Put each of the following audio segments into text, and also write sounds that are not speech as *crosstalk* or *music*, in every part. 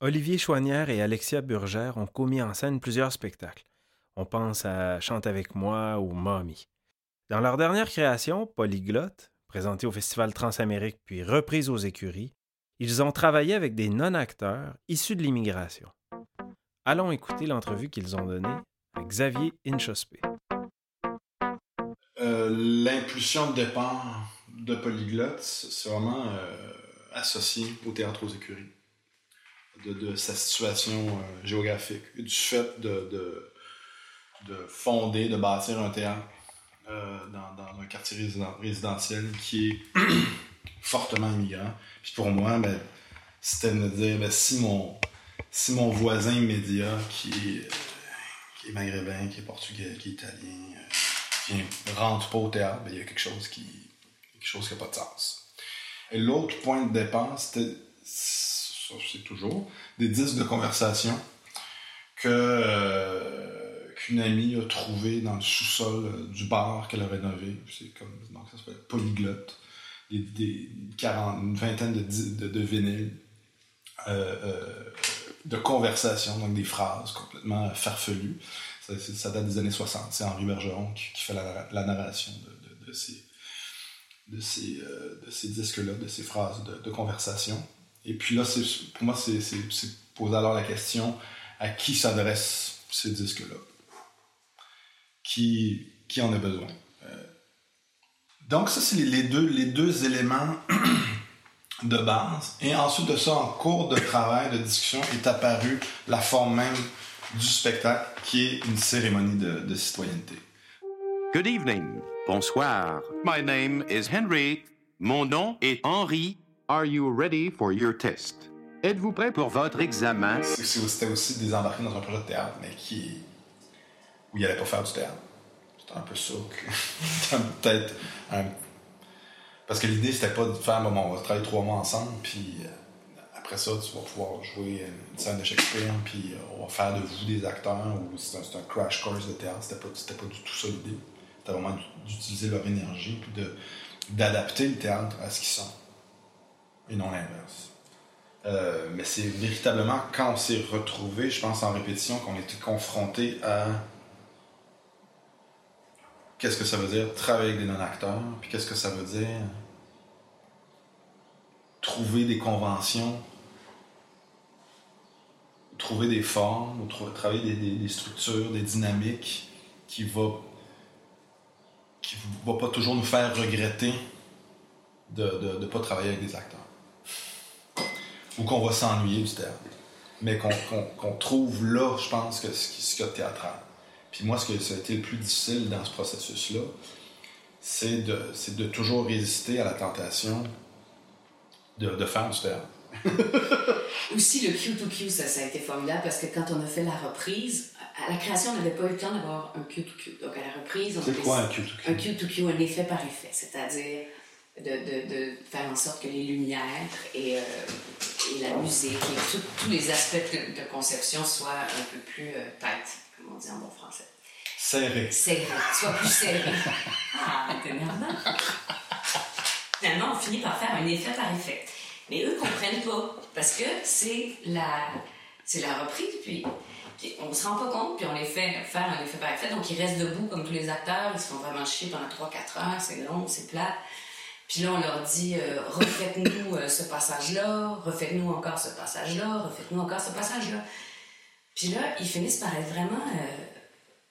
Olivier Chouanière et Alexia Burgère ont commis en scène plusieurs spectacles. On pense à Chante avec moi ou Mommy. Dans leur dernière création, Polyglotte, présentée au Festival Transamérique puis reprise aux écuries, ils ont travaillé avec des non-acteurs issus de l'immigration. Allons écouter l'entrevue qu'ils ont donnée à Xavier Inchospé. Euh, l'impulsion de départ de Polyglotte, c'est vraiment euh, associé au théâtre aux écuries, de, sa situation euh, géographique, du fait de, de, fonder, de bâtir un théâtre dans, un quartier résidentiel qui est *clears throat* fortement immigrant. Puis pour moi, ben, c'était de me dire, ben, si, mon, si mon voisin immédiat qui est, maghrébin, qui est portugais, qui est italien, qui rentre pas au théâtre, ben, il y a quelque chose qui quelque chose qui n'a pas de sens. Et l'autre point de départ, c'était, c'est toujours, des disques de conversation que euh, qu'une amie a trouvé dans le sous-sol euh, du bar qu'elle a rénové. C'est comme, donc ça s'appelle Polyglotte. Des, une vingtaine de, de, vinyles euh, de conversation, donc des phrases complètement farfelues. Ça, date des années 60. C'est Henri Bergeron qui, fait la, narration de, ces, de ces, de ces disques-là, de ces phrases de, conversation. Et puis là, pour moi, c'est poser alors la question à qui s'adressent ces disques-là? Qui, qui en a besoin? Euh, Donc, ça, c'est les deux, les deux éléments *clears throat* de base. Et ensuite de ça, en cours de travail, de discussion, est apparue la forme même du spectacle qui est une cérémonie de, de citoyenneté. Good evening. Bonsoir. My name is Henry. Mon nom est Henri. Are you ready for your test? Êtes-vous prêt pour votre examen? C'était aussi désembarqué dans un projet de théâtre, mais qui où il n'allait pas faire du théâtre. C'était un peu ça. *laughs* Peut-être. Parce que l'idée, c'était pas de faire, bon, on va travailler trois mois ensemble, puis euh, après ça, tu vas pouvoir jouer une scène de Shakespeare, puis euh, on va faire de vous des acteurs, ou c'est un, crash course de théâtre. C'était pas, pas du tout ça l'idée. C'était vraiment d'utiliser leur énergie, puis d'adapter le théâtre à ce qu'ils sont, et non l'inverse. Euh, mais c'est véritablement quand on s'est retrouvé, je pense en répétition, qu'on était confronté à qu'est-ce que ça veut dire travailler avec des non-acteurs, puis qu'est-ce que ça veut dire trouver des conventions trouver des formes, travailler des, structures, des dynamiques qui ne qui va pas toujours nous faire regretter de ne pas travailler avec des acteurs. Ou qu'on va s'ennuyer du théâtre. Mais qu'on trouve là, je pense, que ce qu'il y a de théâtral. Puis moi, ce qui a été le plus difficile dans ce processus-là, c'est de, de toujours résister à la tentation de, de faire du théâtre. *laughs* Aussi, le Q2Q, ça, ça a été formidable parce que quand on a fait la reprise, à la création, on n'avait pas eu le temps d'avoir un Q2Q. Donc, à la reprise, on C'est quoi un Q2Q? Un Q2Q, un effet par effet. C'est-à-dire de, de, de, faire en sorte que les lumières et, euh, et la musique et tous les aspects de, conception soient un peu plus euh, tight, comme on dit en bon français. Serré. Serré. Soit plus serré. *laughs* ah, énervant. Finalement, on finit par faire un effet par effet. Mais eux comprennent pas parce que c'est la, c'est la reprise, puis, on se rend pas compte, puis on les fait faire un effet par effet. Donc ils restent debout comme tous les acteurs, ils se font vraiment chier pendant 3-4 heures, c'est long, c'est plat. Puis là, on leur dit euh, refaites-nous euh, ce passage-là, refaites-nous encore ce passage-là, refaites-nous encore ce passage-là. Puis là, ils finissent par être vraiment euh,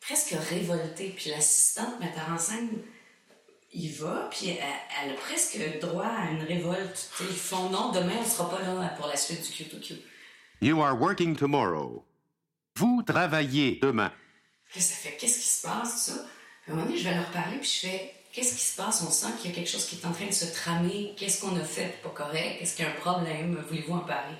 presque révoltés. Puis l'assistante metteur en scène il va, puis elle, a presque droit à une révolte. ils font non, demain on sera pas là pour la suite du Q2Q. You are working tomorrow. Vous travaillez demain. ça fait qu'est-ce qui se passe, ça? À un moment donné, je vais leur parler, puis je fais qu'est-ce qui se passe? On sent qu'il y a quelque chose qui est en train de se tramer. Qu'est-ce qu'on a fait pas correct? Est-ce qu'il y a un problème? Voulez-vous en parler?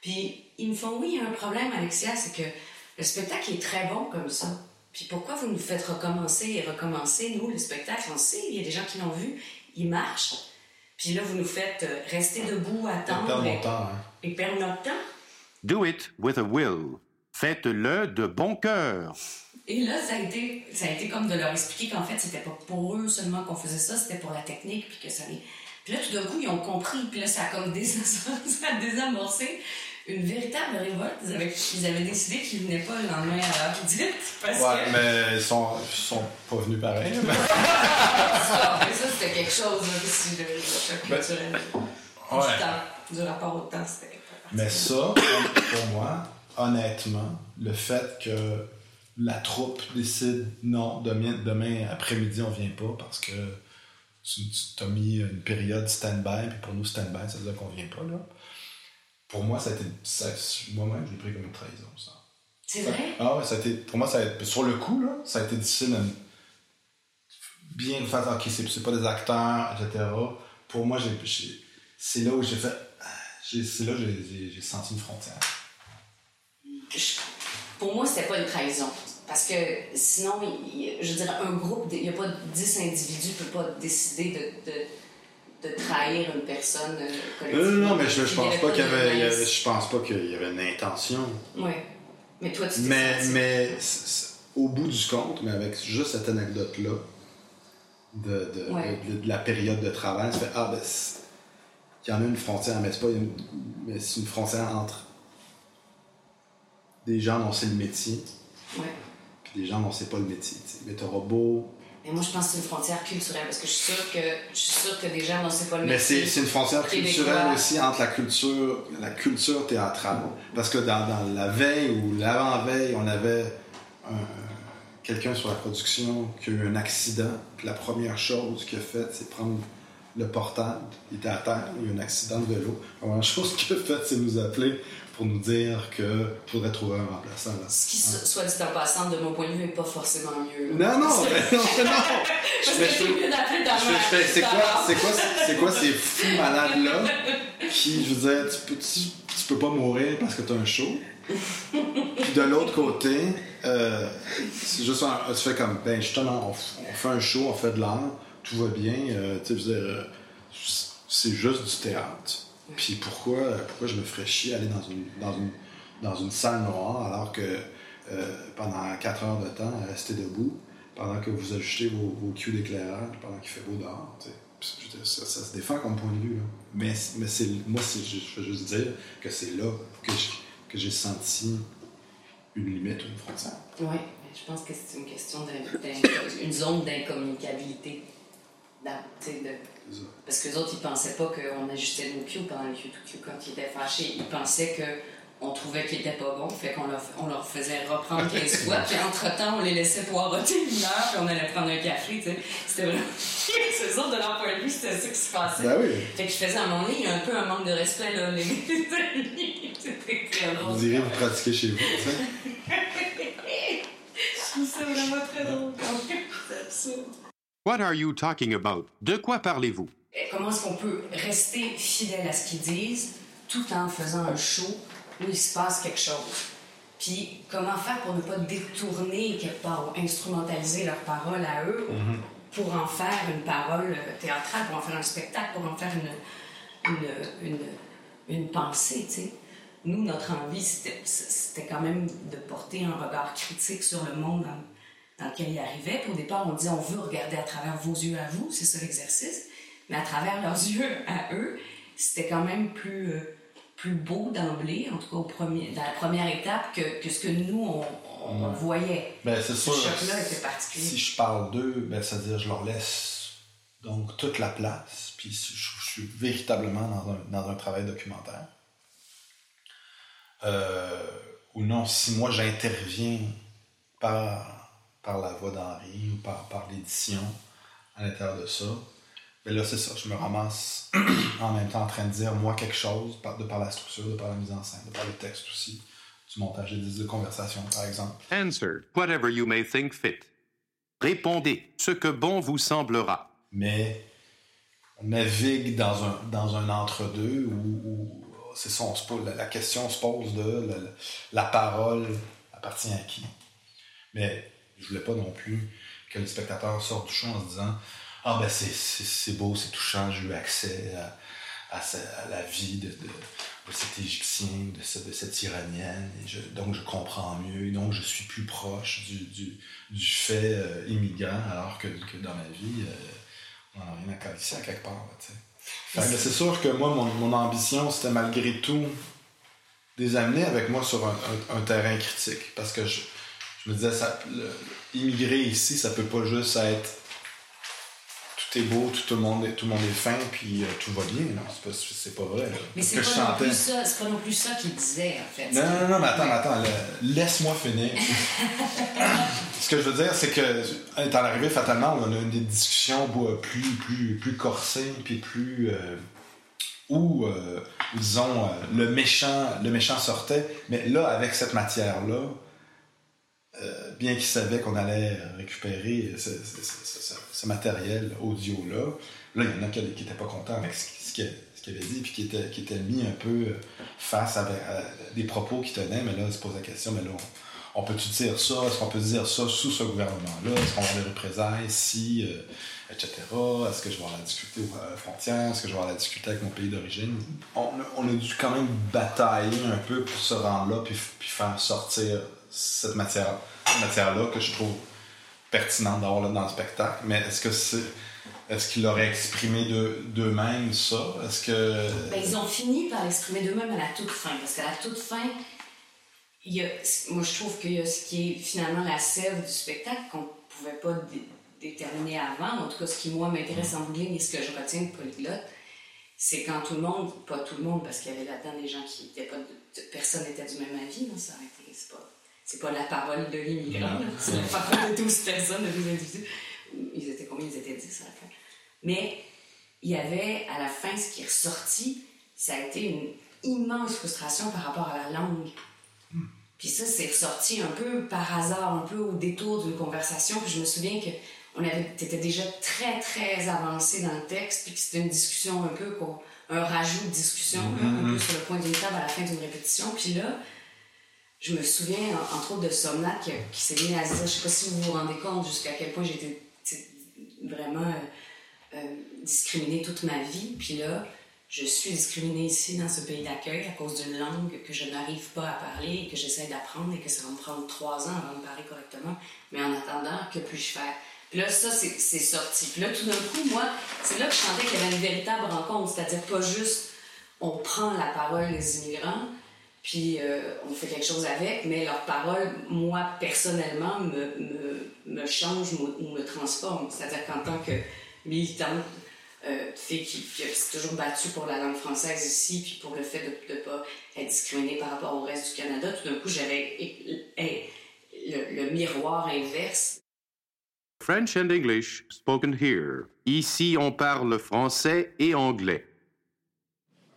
Puis ils me font oui, il y a un problème, Alexia, c'est que le spectacle est très bon comme ça. Puis pourquoi vous nous faites recommencer et recommencer? Nous, le spectacle, on sait, il y a des gens qui l'ont vu, il marche. Puis là, vous nous faites euh, rester debout, attendre. Et perdre notre temps. Hein. Et perdre notre temps. Do it with a will. Faites-le de bon cœur. Et là, ça a été, ça a été comme de leur expliquer qu'en fait, c'était pas pour eux seulement qu'on faisait ça, c'était pour la technique, puis que ça Puis là, tout d'un coup, ils ont compris, puis là, ça a comme *laughs* ça a désamorcé une véritable révolte. Ils avaient, ils avaient décidé qu'ils venaient pas le lendemain à l'heure dite parce Ouais, que. mais ils sont, ils sont pas venus pareil. *laughs* mais- Ça, c'était quelque chose là, choc Ben, culturel. ouais. Du temps, du rapport au temps, c'était. Mais ça, pour moi, honnêtement, le fait que la troupe décide non, demain, demain après-midi, on vient pas parce que tu, tu as mis une période stand-by, puis pour nous, stand-by, ça veut dire qu'on vient pas, là. Pour moi, ça a été. Moi-même, je l'ai pris comme une trahison, ça. C'est vrai? Ah ouais, ça a été, pour moi, ça a été, sur le coup, là, ça a été difficile de bien faire, ok, c'est, pas des acteurs, etc. Pour moi, c'est là où j'ai fait, c'est là que j'ai, senti une frontière. Je- Pour moi, c'était pas une trahison. Parce que sinon, il- je dire, un groupe, il n'y a pas 10 individus ne peut pas décider de, de, de trahir une personne euh, Non, non, mais je, je pense pas qu'il y avait, il y mince. avait- je pense pas qu'il y avait une intention. Oui. Mais toi, tu Mais, mais c- c- au bout du compte, mais avec juste cette anecdote-là, de, de, Ouais. de- de la période de travail, ça fait Ah, ben, il y en a une frontière, mais c'est pas une, mais c'est une frontière entre des gens dont c'est le métier, Ouais. Des gens dont c'est pas le métier. Mais t'auras beau. Mais moi, je pense que c'est une frontière culturelle. Parce que je suis sûre que, je suis sûre que des gens dont c'est pas le Mais métier. c'est c'est une frontière culturelle aussi entre la culture, la culture théâtrale. Parce que dans, dans la veille ou l'avant-veille, on avait un- quelqu'un sur la production qui a eu un accident. Puis la première chose qu'il a faite, c'est prendre le portable. Il était à terre, il y a eu un accident de vélo. La première chose qu'il a faite, c'est nous appeler pour nous dire qu'il faudrait trouver un remplaçant. Là. Ce qui, so- soit dit en passant, de mon point de vue, n'est pas forcément mieux. là. Non, non, *laughs* mais non, non. Parce que c'est mieux d'appeler ta mère. C'est quoi, c'est quoi, c'est quoi ces fous malades-là *laughs* qui, je veux dire, tu peux, tu, tu peux pas mourir parce que t'as un show? Puis de l'autre côté, euh, c'est juste un, tu fais comme, ben justement, on, on fait un show, on fait de l'art, tout va bien, euh, tu sais, euh, c'est juste du théâtre. Puis pourquoi, pourquoi je me ferais chier aller dans une, dans une, dans une salle noire alors que euh, pendant 4 heures de temps, rester debout, pendant que vous ajustez vos, vos cues d'éclairage, pendant qu'il fait beau dehors. Ça, ça se défend comme point de vue. Mais, mais c'est, moi, je veux juste dire que c'est là que, j'ai senti une limite ou une frontière. Oui, je pense que c'est une question de, une zone d'incommunicabilité. De-. Parce que les autres, ils pensaient pas qu'on ajustait nos cues pendant le Q2Q quand ils étaient fâchés. Ils pensaient qu'on trouvait qu'ils étaient pas bons, fait qu'on leur, on leur faisait reprendre 15 fois, *laughs* puis entre-temps, on les laissait poireauter une heure, puis on allait prendre un café, tu sais. C'était vraiment... *laughs* C'est autres, de leur point de vue, c'était ça qui se passait. Ben oui. Fait que je faisais à moment donné, il y a un peu un manque de respect, là. Les... *laughs* C'était très drôle. Vous irez vous pratiquer chez vous. tu sais. Je trouve ça vraiment très drôle. C'est absurde. What are you talking about? De quoi parlez-vous? Comment est-ce qu'on peut rester fidèle à ce qu'ils disent tout en faisant un show où il se passe quelque chose? Puis comment faire pour ne pas détourner quelque part ou instrumentaliser leurs paroles à eux pour en faire une parole euh, théâtrale, pour en faire un spectacle, pour en faire une, une, une, une pensée, tu sais? Nous, notre envie, c'était c'était quand même de porter un regard critique sur le monde dans, dans lequel ils arrivaient. Puis au départ, on disait on veut regarder à travers vos yeux à vous, c'est ça l'exercice. Mais à travers leurs *laughs* yeux à eux, c'était quand même plus, euh, plus beau d'emblée, en tout cas au premier, dans la première étape, que, que ce que nous, on, on voyait. Ben, c'est Ce sûr. choc-là était particulier. Si je parle d'eux, ben, c'est-à-dire je leur laisse donc toute la place. Puis je, je suis véritablement dans un, dans un travail documentaire. Euh, ou non, si moi j'interviens par, par la voix d'Henri ou par, par l'édition à l'intérieur de ça, ben là c'est ça, je me ramasse *clears throat* en même temps en train de dire moi quelque chose, de par la structure, de par la mise en scène, de par le texte aussi, du montage des disques de conversation par exemple. Answer whatever you may think fit. Répondez ce que bon vous semblera. mais on navigue dans un, dans un entre-deux où, où c'est ça, on se pose- la, la question se pose de la, la- la parole appartient à qui? Mais je voulais pas non plus que le spectateur sorte du show en se disant Ah ben c'est- beau, c'est touchant, j'ai eu accès à, à, la vie de, de, de cet Égyptien, de, de cette Iranienne, donc je comprends mieux, donc je suis plus proche du, du, fait euh, immigrant, alors que, que dans ma vie, euh, on n'a rien à calisser à quelque part. c'est sûr que moi, mon, ambition, c'était malgré tout les amener avec moi sur un, terrain critique. Parce que je, me disais, ça, immigrer ici, ça peut pas juste être tout est beau, tout, le, monde est, tout le monde est fin, puis euh, tout va bien. Non, c'est pas, pas, vrai. Mais c'est pas, non plus ça, pas non plus ça qu'il disait, en fait. Non, non, non, mais attends, attends, laisse-moi finir. *laughs* Ce que je veux dire, c'est que, étant arrivé fatalement, on a eu des discussions plus, plus, plus corsées, puis plus. Euh, où, euh, disons, le, méchant, le méchant sortait. Mais là, avec cette matière-là, euh, bien qu'il savait qu'on allait récupérer ce, matériel audio-là, là, il y en a qui n'étaient pas contents avec ce, qu'il avait dit, puis qui étaient, qui mis un peu face à, des propos qu'il tenait, mais là, il se pose la question, mais là, on, peut-tu dire ça? Est-ce qu'on peut dire ça sous ce gouvernement-là? Est-ce qu'on va des représailles si, euh, etc.? Est-ce que je vais la discuter aux euh, frontières? Est-ce que je vais la discuter avec mon pays d'origine? On, a dû quand même batailler un peu pour se rendre là, puis, puis faire sortir cette matière, matière-là que je trouve pertinente d'avoir dans le spectacle. Mais est-ce que c'est. Est-ce qu'ils l'auraient exprimé d'eux-mêmes, ça? Est-ce que. Ben, ils ont fini par l'exprimer d'eux-mêmes à la toute fin. Parce qu'à la toute fin, il y a, moi, je trouve qu'il y a ce qui est finalement la sève du spectacle qu'on pouvait pas déterminer avant. En tout cas, ce qui, moi, m'intéresse en bout et ce que je retiens de Polyglotte, c'est quand tout le monde, pas tout le monde, parce qu'il y avait là-dedans des gens qui étaient pas. personne n'était du même avis, non, ça. C'est pas c'est pas la parole de l'immigrant, c'est la parole de 12 personnes, de 12 individus. Ils étaient combien? Ils étaient 10 à la fin. Mais il y avait, à la fin, ce qui est ressorti, ça a été une immense frustration par rapport à la langue. Puis ça, c'est ressorti un peu par hasard, un peu au détour d'une conversation. Puis je me souviens que on avait, étais déjà très, très avancé dans le texte, puis que c'était une discussion un peu, un rajout de discussion, un peu mm-hmm. sur le point d'une table à la fin d'une répétition. Puis là, je me souviens, entre autres, de Somnat qui, s'est mis à dire, je sais pas si vous vous rendez compte jusqu'à quel point j'étais vraiment euh, euh, discriminée toute ma vie. Puis là, je suis discriminée ici dans ce pays d'accueil à cause d'une langue que je n'arrive pas à parler et que j'essaie d'apprendre et que ça va me prendre trois ans avant de parler correctement. Mais en attendant, que puis-je faire? Puis là, ça, c'est sorti. Puis là, tout d'un coup, moi, c'est là que je sentais qu'il y avait une véritable rencontre. C'est-à-dire pas juste on prend la parole des immigrants, puis euh, on fait quelque chose avec, mais leur parole, moi, personnellement, me, me, me change ou me transforme. C'est-à-dire qu'en tant que militante, euh, fille qui, s'est toujours battue pour la langue française ici, puis pour le fait de ne pas être discriminée par rapport au reste du Canada, tout d'un coup, j'avais le, le miroir inverse. French and English spoken here. Ici, on parle français et anglais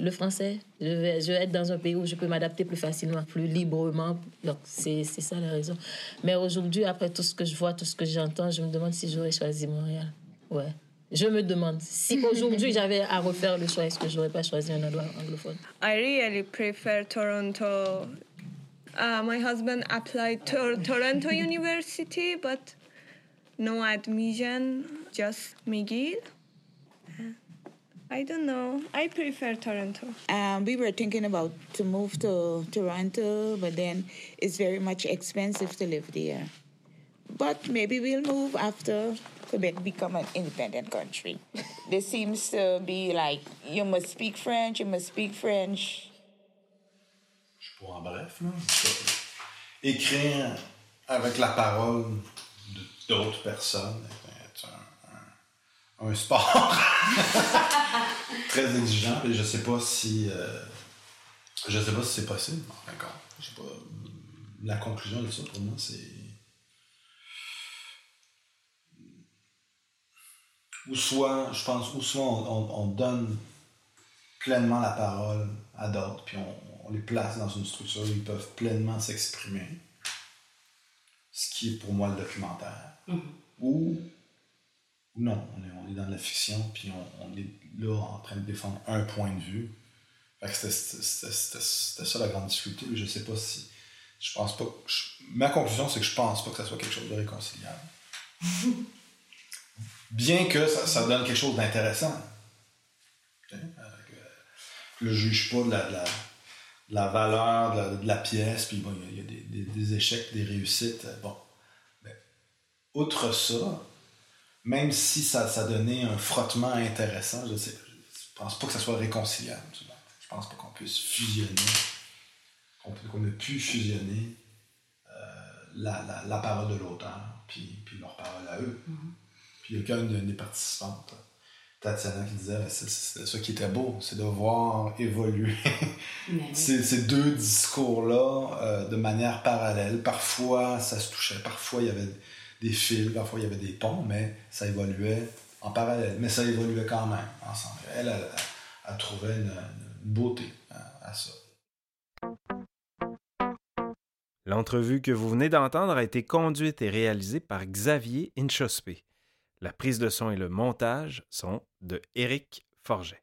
le français. Je vais, je vais être dans un pays où je peux m'adapter plus facilement, plus librement. Donc, c'est ça la raison. Mais aujourd'hui, après tout ce que je vois, tout ce que j'entends, je me demande si j'aurais choisi Montréal. Ouais. Je me demande si *laughs* aujourd'hui j'avais à refaire le choix, est-ce que j'aurais pas choisi un endroit anglophone? I really prefer Toronto. Uh, my husband applied to Toronto University, but no admission, just McGill. I don't know. I prefer Toronto. Um, we were thinking about to move to Toronto, but then it's very much expensive to live there. But maybe we'll move after Quebec become an independent country. *laughs* there seems to be like you must speak French, you must speak French. Je en bref, là. Écrire avec la parole d'autres personnes un sport *laughs* très exigeant. Et je sais pas si. Euh, je sais pas si c'est possible. D'accord. Je sais pas. La conclusion de ça pour moi, c'est. Ou soit, je pense, ou soit on, donne pleinement la parole à d'autres, puis on, les place dans une structure où ils peuvent pleinement s'exprimer. Ce qui est pour moi le documentaire. Mm-hmm. Ou non, on est, on est dans la fiction, puis on, est là en train de défendre un point de vue. C'était ça la grande difficulté. Je sais pas si. Je pense pas. ma conclusion, c'est que je pense pas que ça soit quelque chose de réconciliable. *laughs* Bien que ça, donne quelque chose d'intéressant. Euh, je ne juge pas de la, la, valeur de la, pièce, puis bon, il y a, des, des, échecs, des réussites. Bon. Mais, outre ça, même si ça, ça donnait un frottement intéressant, je ne pense pas que ça soit réconciliable. Je pense pas qu'on puisse fusionner qu'on a pu fusionner la, la, parole de l'auteur, puis, puis leur parole à eux. Mm-hmm. Puis il y a qu'un des participantes, Tatiana, qui disait c'est ce qui était beau, c'est de voir évoluer *laughs* ces, ces, deux discours-là euh, de manière parallèle. Parfois, ça se touchait, parfois, il y avait des fils, parfois, il y avait des ponts, mais ça évoluait en parallèle. Mais ça évoluait quand même ensemble. Elle, a, trouvé une, beauté à ça. L'entrevue que vous venez d'entendre a été conduite et réalisée par Xavier Inchospé. La prise de son et le montage sont de Éric Forget.